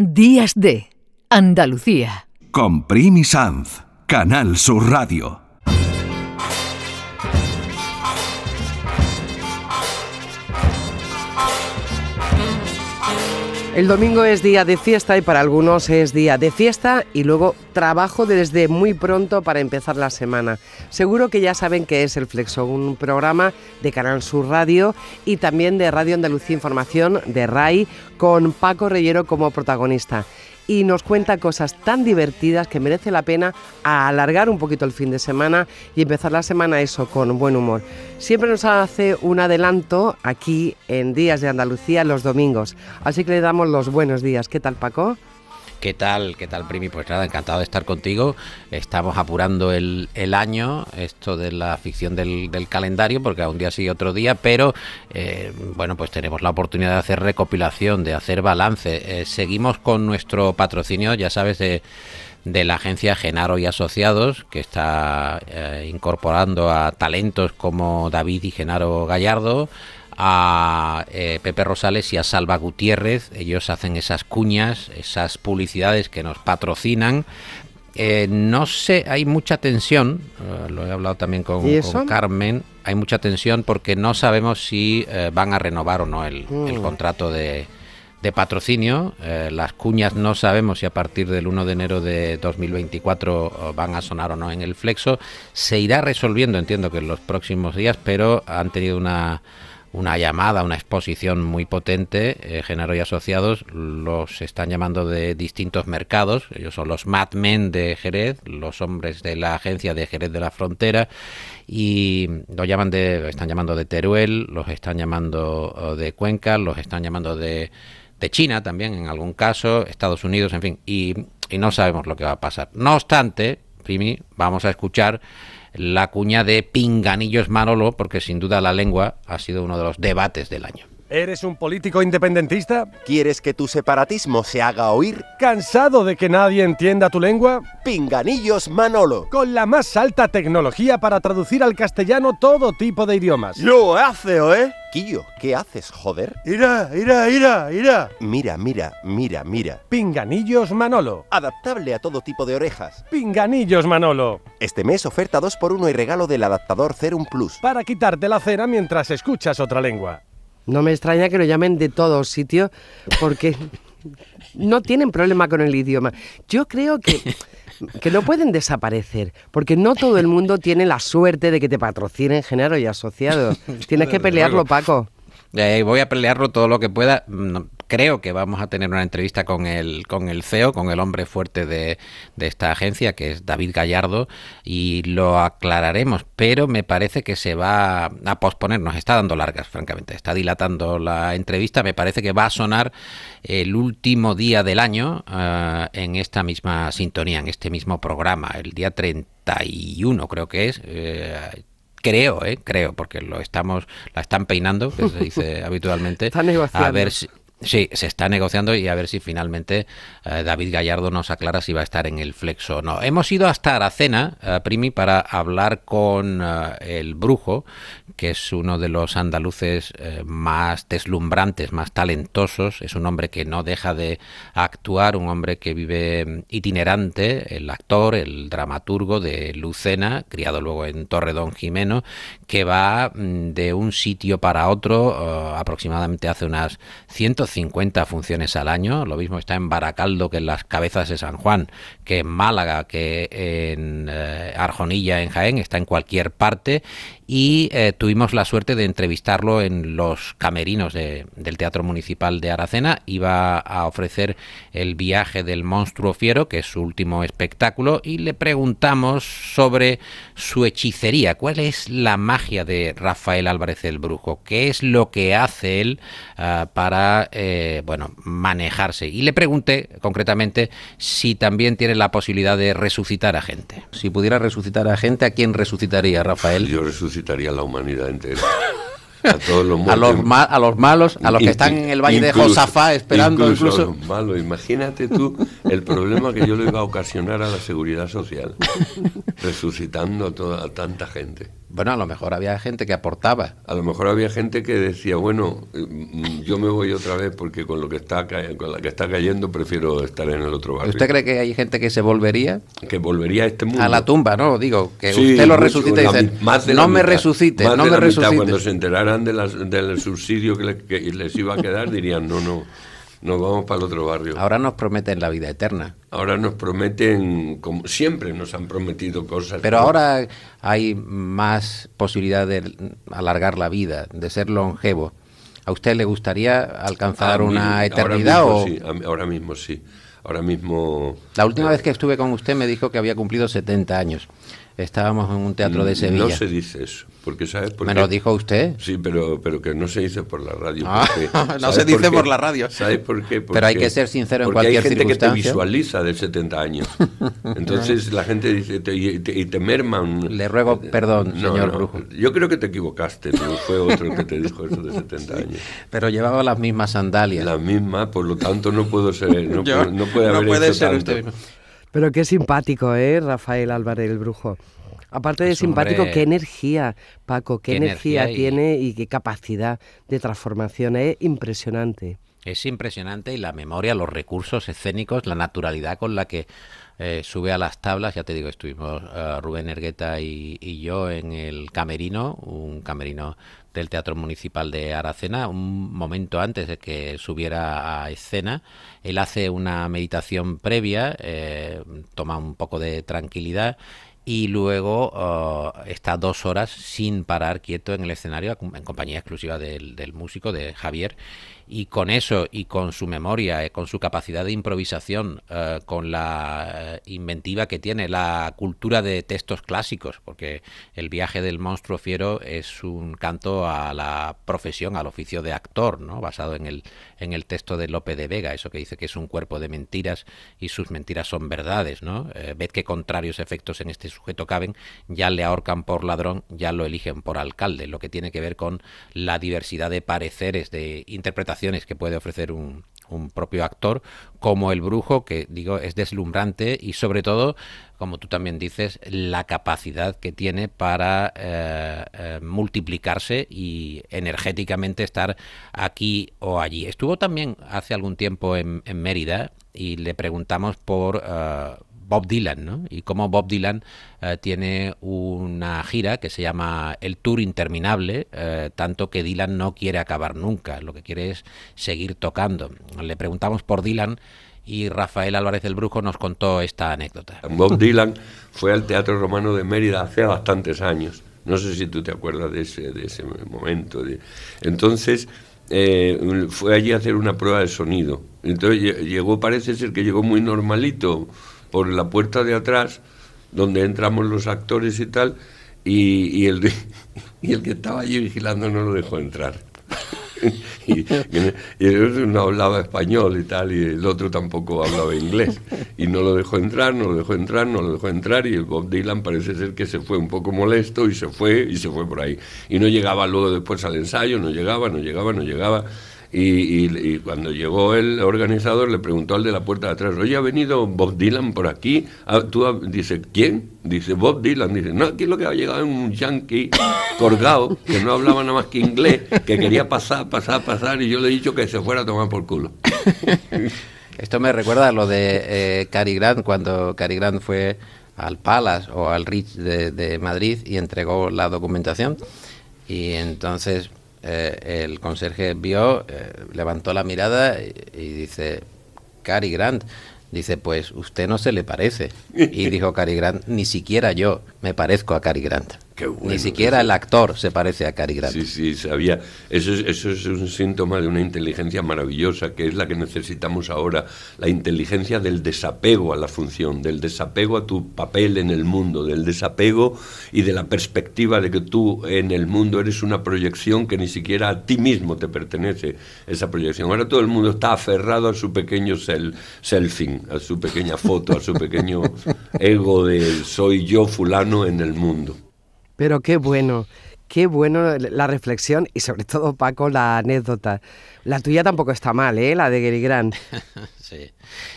Días de Andalucía. Con Primi Sanz, Canal Sur Radio. El domingo es día de fiesta y para algunos es día de fiesta y luego trabajo desde muy pronto para empezar la semana. Seguro que ya saben que es el Flexo, un programa de Canal Sur Radio y también de Radio Andalucía Información de RAI con Paco Reyero como protagonista y nos cuenta cosas tan divertidas que merece la pena alargar un poquito el fin de semana y empezar la semana eso con buen humor. Siempre nos hace un adelanto aquí en Días de Andalucía los domingos, así que le damos los buenos días. ¿Qué tal Paco? ¿Qué tal? ¿Qué tal, Primi? Pues nada, encantado de estar contigo. Estamos apurando el, año, esto de la ficción del, calendario, porque a un día sí otro día, pero eh, bueno, pues tenemos la oportunidad de hacer recopilación, de hacer balance. Eh, seguimos con nuestro patrocinio, ya sabes, de de la agencia Genaro y Asociados, que está eh, incorporando a talentos como David y Genaro Gallardo, a eh, Pepe Rosales y a Salva Gutiérrez. Ellos hacen esas cuñas, esas publicidades que nos patrocinan. Eh, no sé, hay mucha tensión, eh, lo he hablado también con, Carmen, hay mucha tensión porque no sabemos si van a renovar o no el, mm. contrato de, de patrocinio. las cuñas no sabemos si a partir del 1 de enero de 2024 van a sonar o no en el flexo. Se irá resolviendo, entiendo que en los próximos días, pero han tenido una una llamada, una exposición muy potente. Eh, y Asociados los están llamando de distintos mercados. Ellos son los madmen de Jerez, los hombres de la agencia de Jerez de la Frontera y lo llaman de, están llamando de Teruel, los están llamando de Cuenca, los están llamando de, de China también en algún caso, Estados Unidos, en fin, y, y no sabemos lo que va a pasar. No obstante, Primi, vamos a escuchar la cuña de Pinganillos Manolo, porque sin duda la lengua ha sido uno de los debates del año. ¿Eres un político independentista? ¿Quieres que tu separatismo se haga oír? ¿Cansado de que nadie entienda tu lengua? Pinganillos Manolo. Con la más alta tecnología para traducir al castellano todo tipo de idiomas. ¡Lo hace, ¿eh? Quillo, ¿qué haces, joder? ¡Ira, ira, ira, ira! Mira, mira, mira, mira. Pinganillos Manolo. Adaptable a todo tipo de orejas. Pinganillos Manolo. Este mes oferta 2x1 y regalo del adaptador Cerum Plus. Para quitarte la cera mientras escuchas otra lengua. No me extraña que lo llamen de todos sitios porque no tienen problema con el idioma. Yo creo que, que no pueden desaparecer porque no todo el mundo tiene la suerte de que te patrocinen Genero y Asociados. Tienes que pelearlo, Paco. Eh, voy a pelearlo todo lo que pueda creo que vamos a tener una entrevista con el, con el CEO, con el hombre fuerte de, de esta agencia, que es David Gallardo, y lo aclararemos, pero me parece que se va a posponer, nos está dando largas, francamente, está dilatando la entrevista, me parece que va a sonar el último día del año eh, en esta misma sintonía, en este mismo programa, el día 31 creo que es. Eh, creo, eh, creo, porque lo estamos, la están peinando, que se dice habitualmente, a ver si, Sí, se está negociando y a ver si finalmente eh, David Gallardo nos aclara si va a estar en el flexo o no. Hemos ido hasta Aracena, eh, Primi, para hablar con eh, el brujo, que es uno de los andaluces más deslumbrantes, más talentosos. Es un hombre que no deja de actuar, un hombre que vive mm, itinerante, el actor, el dramaturgo de Lucena, criado luego en Torredón Jimeno, que va mm, de un sitio para otro, aproximadamente hace unas 150 50 funciones al año. Lo mismo está en Baracaldo que en las Cabezas de San Juan, que en Málaga, que en eh, Arjonilla, en Jaén, está en cualquier parte y eh, tuvimos la suerte de entrevistarlo en los camerinos del Teatro Municipal de Aracena. Iba a ofrecer el viaje del monstruo fiero, que es su último espectáculo, y le preguntamos sobre su hechicería. ¿Cuál es la magia de Rafael Álvarez el Brujo? ¿Qué es lo que hace él ah, para eh, bueno, manejarse? Y le pregunté concretamente si también tiene la posibilidad de resucitar a gente. Si pudiera resucitar a gente, ¿a quién resucitaría Rafael? Yo necesitaría la humanidad entera. A todos los, a los, a los malos, a los que están en el valle de Josafá esperando incluso. A los malos. Imagínate tú el problema que yo le iba a ocasionar a la seguridad social, resucitando a, toda, tanta gente. Bueno, a lo mejor había gente que aportaba. A lo mejor había gente que decía, bueno, mm, yo me voy otra vez porque con lo que está con la que está cayendo prefiero estar en el otro barrio. ¿Usted cree que hay gente que se volvería que volvería a este mundo? a la tumba, no? Digo, que Sí, usted lo mucho, resucita y dice, no me mitad, resucite, no me resucite. Cuando se enteraran de del subsidio que les iba a quedar, dirían, no, no, nos vamos para el otro barrio. Ahora nos prometen la vida eterna. Ahora nos prometen, como siempre nos han prometido cosas. Pero ¿no? ahora hay más posibilidad de alargar la vida, de ser longevo. ¿A usted le gustaría alcanzar mí, una ahora eternidad mismo o sí, ahora mismo sí. Ahora mismo... la última vez que estuve con usted me dijo que había cumplido 70 años? Estábamos en un teatro de Sevilla. No se dice eso, porque ¿sabes por ¿Me qué? lo dijo usted? Sí, pero, pero que no se dice por la radio. Ah, porque- no ¿sabes se dice por la radio. ¿Sabes por qué? Pero hay Porque- que ser sincero en porque cualquier hay gente que te circunstancia. visualiza de 70 años. Entonces la gente dice, te- y, te, y te merman. Le ruego perdón, No, señor no, Brujo. Yo creo que te equivocaste, no fue otro que te dijo eso de 70 años. Pero llevaba las mismas sandalias. La misma, por lo tanto no puedo ser, no, Yo- puedo- no puede no haber puede hecho ser tanto. usted mismo. Pero qué simpático, ¿eh? Rafael Álvarez el Brujo. Aparte de Es un simpático, hombre- qué energía, Paco, qué, Qué energía, energía y- tiene y qué capacidad de transformación. Es impresionante. Es impresionante y la memoria, los recursos escénicos, la naturalidad con la que eh, sube a las tablas. Ya te digo, estuvimos eh, Rubén Ergueta y, yo en el Camerino, un camerino del Teatro Municipal de Aracena, un momento antes de que subiera a escena. Él hace una meditación previa, eh, toma un poco de tranquilidad y luego eh, está dos horas sin parar quieto en el escenario en compañía exclusiva del músico, de Javier. Y con eso y con su memoria, eh, con su capacidad de improvisación, eh, con la eh, inventiva que tiene, la cultura de textos clásicos, porque el viaje del monstruo fiero es un canto a la profesión, al oficio de actor, ¿no? basado en el, en el texto de Lope de Vega, eso que dice que es un cuerpo de mentiras y sus mentiras son verdades. ¿no? Eh, ved qué contrarios efectos en este sujeto caben, ya le ahorcan por ladrón, ya lo eligen por alcalde, lo que tiene que ver con la diversidad de pareceres, de interpretaciones que puede ofrecer un, un propio actor, como el brujo, que digo es deslumbrante y sobre todo, como tú también dices, la capacidad que tiene para eh, eh, multiplicarse y energéticamente estar aquí o allí. Estuvo también hace algún tiempo en, Mérida y le preguntamos por eh, Bob Dylan, ¿no? Y cómo Bob Dylan eh, tiene una gira que se llama El Tour Interminable, eh, tanto que Dylan no quiere acabar nunca, lo que quiere es seguir tocando. Le preguntamos por Dylan y Rafael Álvarez del Brujo nos contó esta anécdota. Bob Dylan fue al Teatro Romano de Mérida hace bastantes años. No sé si tú te acuerdas de ese, de ese momento. Entonces, eh, fue allí a hacer una prueba de sonido. Entonces lle- llegó, parece ser que llegó muy normalito por la puerta de atrás, donde entramos los actores y tal, y, el, y el que estaba allí vigilando no lo dejó entrar. y, y no hablaba español y tal, y el otro tampoco hablaba inglés. Y no lo dejó entrar, no lo dejó entrar, no lo dejó entrar, y el Bob Dylan parece ser que se fue un poco molesto y se fue, y se fue por ahí. Y no llegaba luego después al ensayo, no llegaba, no llegaba, no llegaba. Y, cuando llegó el organizador le preguntó al de la puerta de atrás, oye, ¿ha venido Bob Dylan por aquí? Ah, ¿Tú ha-?" dice, ¿quién? Dice, Bob Dylan. Dice, no, aquí lo que ha llegado es un yankee colgado, que no hablaba nada más que inglés, que quería pasar, pasar, pasar, y yo le he dicho que se fuera a tomar por culo. Esto me recuerda a lo de eh, Cary Grant, cuando Cary Grant fue al Palace o al Ritz de, de Madrid y entregó la documentación. Y entonces eh, el conserje vio, eh, levantó la mirada y, y dice, Cary Grant, dice, pues usted no se le parece. Y dijo Cary Grant, ni siquiera yo me parezco a Cary Grant. Qué bueno, ni siquiera el actor se parece a Cary Grant. Sí, sí, sabía. Eso es, eso es un síntoma de una inteligencia maravillosa, que es la que necesitamos ahora, la inteligencia del desapego a la función, del desapego a tu papel en el mundo, del desapego y de la perspectiva de que tú en el mundo eres una proyección que ni siquiera a ti mismo te pertenece esa proyección. Ahora todo el mundo está aferrado a su pequeño sel- selfing, a su pequeña foto, a su pequeño ego de soy yo fulano en el mundo. Pero qué bueno, qué bueno la reflexión y sobre todo, Paco, la anécdota. La tuya tampoco está mal, ¿eh? La de Gary Grant. Sí.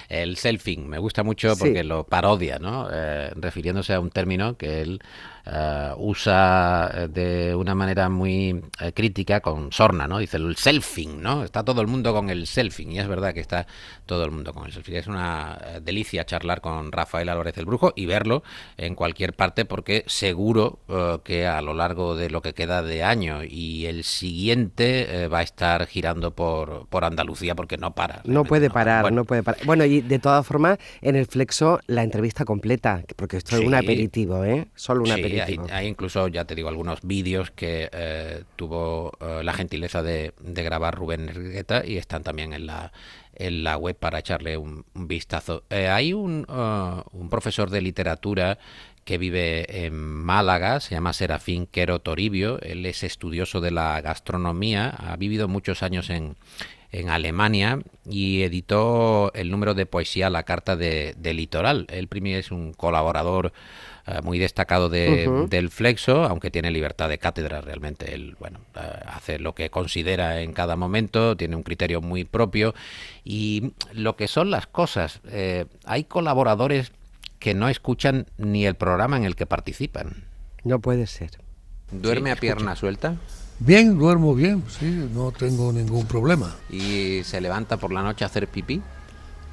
El selfing me gusta mucho porque lo parodia, ¿no? Eh, refiriéndose a un término que él eh, usa eh, de una manera muy crítica con sorna, ¿no? Dice el selfing, ¿no? Está todo el mundo con el selfing y es verdad que está todo el mundo con el selfing. Es una delicia charlar con Rafael Álvarez el Brujo y verlo en cualquier parte porque seguro que a lo largo de lo que queda de año y el siguiente va a estar girando por, por Andalucía porque no para. No puede parar, no puede parar. Bueno, y de todas formas, en el Flexo la entrevista completa, porque esto es un aperitivo, ¿eh? Solo un aperitivo. Hay, hay, incluso, ya te digo, algunos vídeos que eh, tuvo eh, la gentileza de, grabar Rubén Enriqueta y están también en la en la web para echarle un, vistazo. Eh, hay un, un profesor de literatura que vive en Málaga, se llama Serafín Quero Toribio, él es estudioso de la gastronomía, ha vivido muchos años en, en Alemania y editó el número de poesía La Carta de, Litoral. Él primero es un colaborador eh, muy destacado del Flexo, aunque tiene libertad de cátedra realmente. Él, bueno, eh, hace lo que considera en cada momento, tiene un criterio muy propio y lo que son las cosas. Eh, hay colaboradores que no escuchan ni el programa en el que participan. No puede ser. ¿Duerme a pierna suelta? Bien, duermo bien, sí, no tengo ningún problema. ¿Y se levanta por la noche a hacer pipí?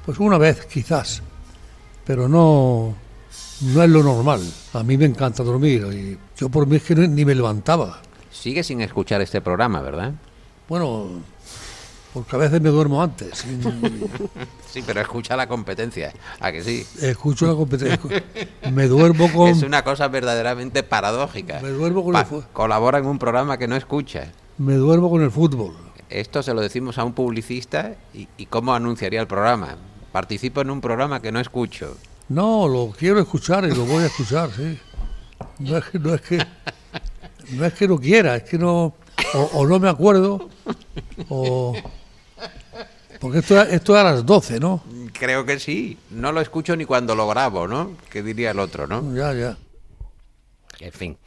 Pues una vez, quizás, pero no, no es lo normal. A mí me encanta dormir y yo por mí es que ni me levantaba. Sigue sin escuchar este programa, ¿verdad? Bueno, porque a veces me duermo antes. sí, pero escucha la competencia, ¿a que sí? Escucho la competencia. Me duermo con... Es una cosa verdaderamente paradójica. Me duermo con el fútbol. Colabora en un programa que no escucha. Me duermo con el fútbol. Esto se lo decimos a un publicista y, cómo anunciaría el programa. Participo en un programa que no escucho. No, lo quiero escuchar y lo voy a escuchar, sí. No es que no, es que, no, es que no quiera, es que no... o no me acuerdo, o... Porque esto, esto es a las 12, ¿no? Creo que sí. No lo escucho ni cuando lo grabo, ¿no? Que diría el otro, ¿no? Ya, ya. En fin,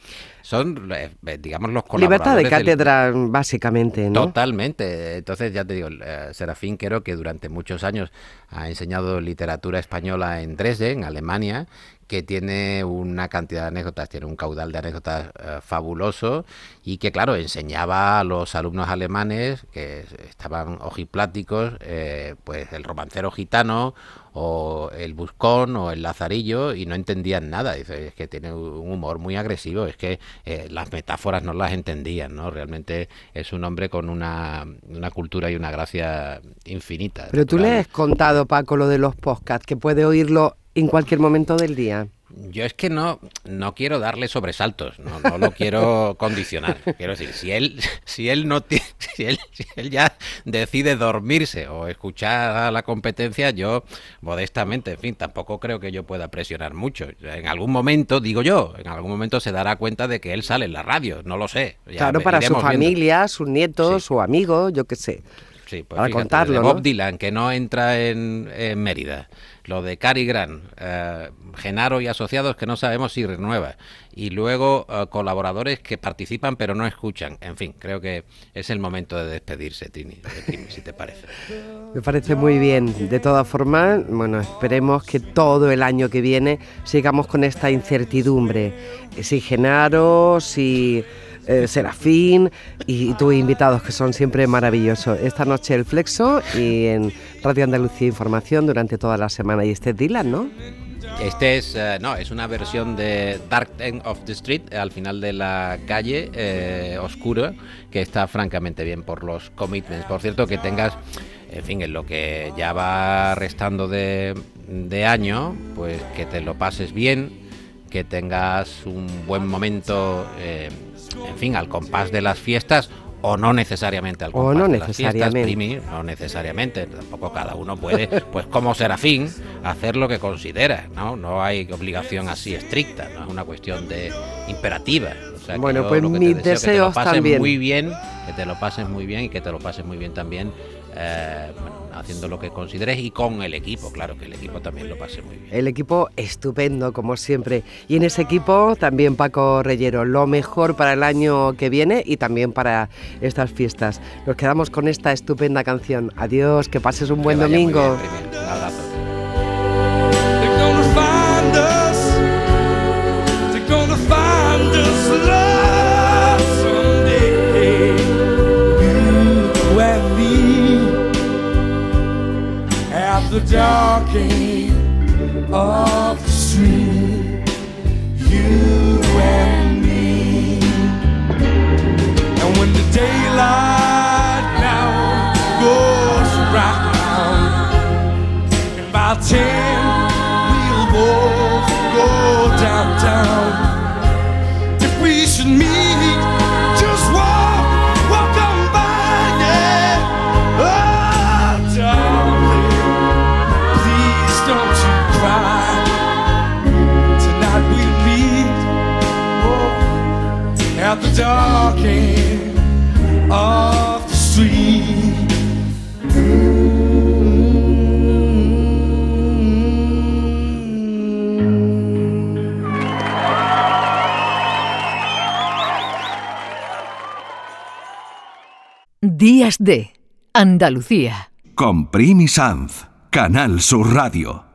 son, eh, digamos, los colaboradores. Libertad de cátedra, básicamente, ¿no? Totalmente. Entonces, ya te digo, eh, Serafín creo que durante muchos años ha enseñado literatura española en Dresden, Alemania, que tiene una cantidad de anécdotas, tiene un caudal de anécdotas eh, fabuloso y que, claro, enseñaba a los alumnos alemanes que estaban ojipláticos, eh, pues el romancero gitano o el buscón o el lazarillo y no entendían nada. Dice, es que tiene un humor muy agresivo, es que eh, las metáforas no las entendían, ¿no? Realmente es un hombre con una, una cultura y una gracia infinita. Pero tú le has contado, Paco, lo de los podcasts, que puede oírlo en cualquier momento del día. Yo es que no, no quiero darle sobresaltos, no, no lo quiero condicionar. Quiero decir, si él, si él no si él, si él ya decide dormirse o escuchar a la competencia, yo modestamente, en fin, tampoco creo que yo pueda presionar mucho. En algún momento, digo yo, en algún momento se dará cuenta de que él sale en la radio, no lo sé. claro, para su familia, sus nietos, su amigo, yo qué sé. Sí, pues para contarlo. Bob Dylan, que no entra en, en Mérida lo de Cary Grant, eh, Genaro y asociados que no sabemos si renueva, y luego eh, colaboradores que participan pero no escuchan. En fin, creo que es el momento de despedirse, Trini, si te parece. Me parece muy bien. De todas formas, bueno, esperemos que todo el año que viene sigamos con esta incertidumbre. Si Genaro, si eh, Serafín y tus invitados que son siempre maravillosos. Esta noche el Flexo y en Radio Andalucía Información durante toda la semana. Y este Dylan, ¿no? Este es, eh, no, es una versión de Dark End of the Street, al final de la calle, eh, oscuro, que está francamente bien por los commitments. Por cierto, que tengas, en fin, en lo que ya va restando de, de año, pues que te lo pases bien, que tengas un buen momento eh, en fin, al compás de las fiestas o no necesariamente al compás no de las fiestas, no necesariamente, tampoco cada uno puede, pues como serafín, hacer lo que considera, ¿no? No hay obligación así estricta, no es una cuestión de imperativa. bueno, pues mis deseos que te lo también. muy bien, que te lo pases muy bien y que te lo pases muy bien también. Eh, haciendo lo que consideres y con el equipo, claro, que el equipo también lo pase muy bien. El equipo estupendo, como siempre. Y en ese equipo también Paco Reyero, lo mejor para el año que viene y también para estas fiestas. Nos quedamos con esta estupenda canción. Adiós, que pases un buen domingo. bien. Un abrazo. The dark end Días de Andalucía. Con Primi Sanz, Canal Sur Radio.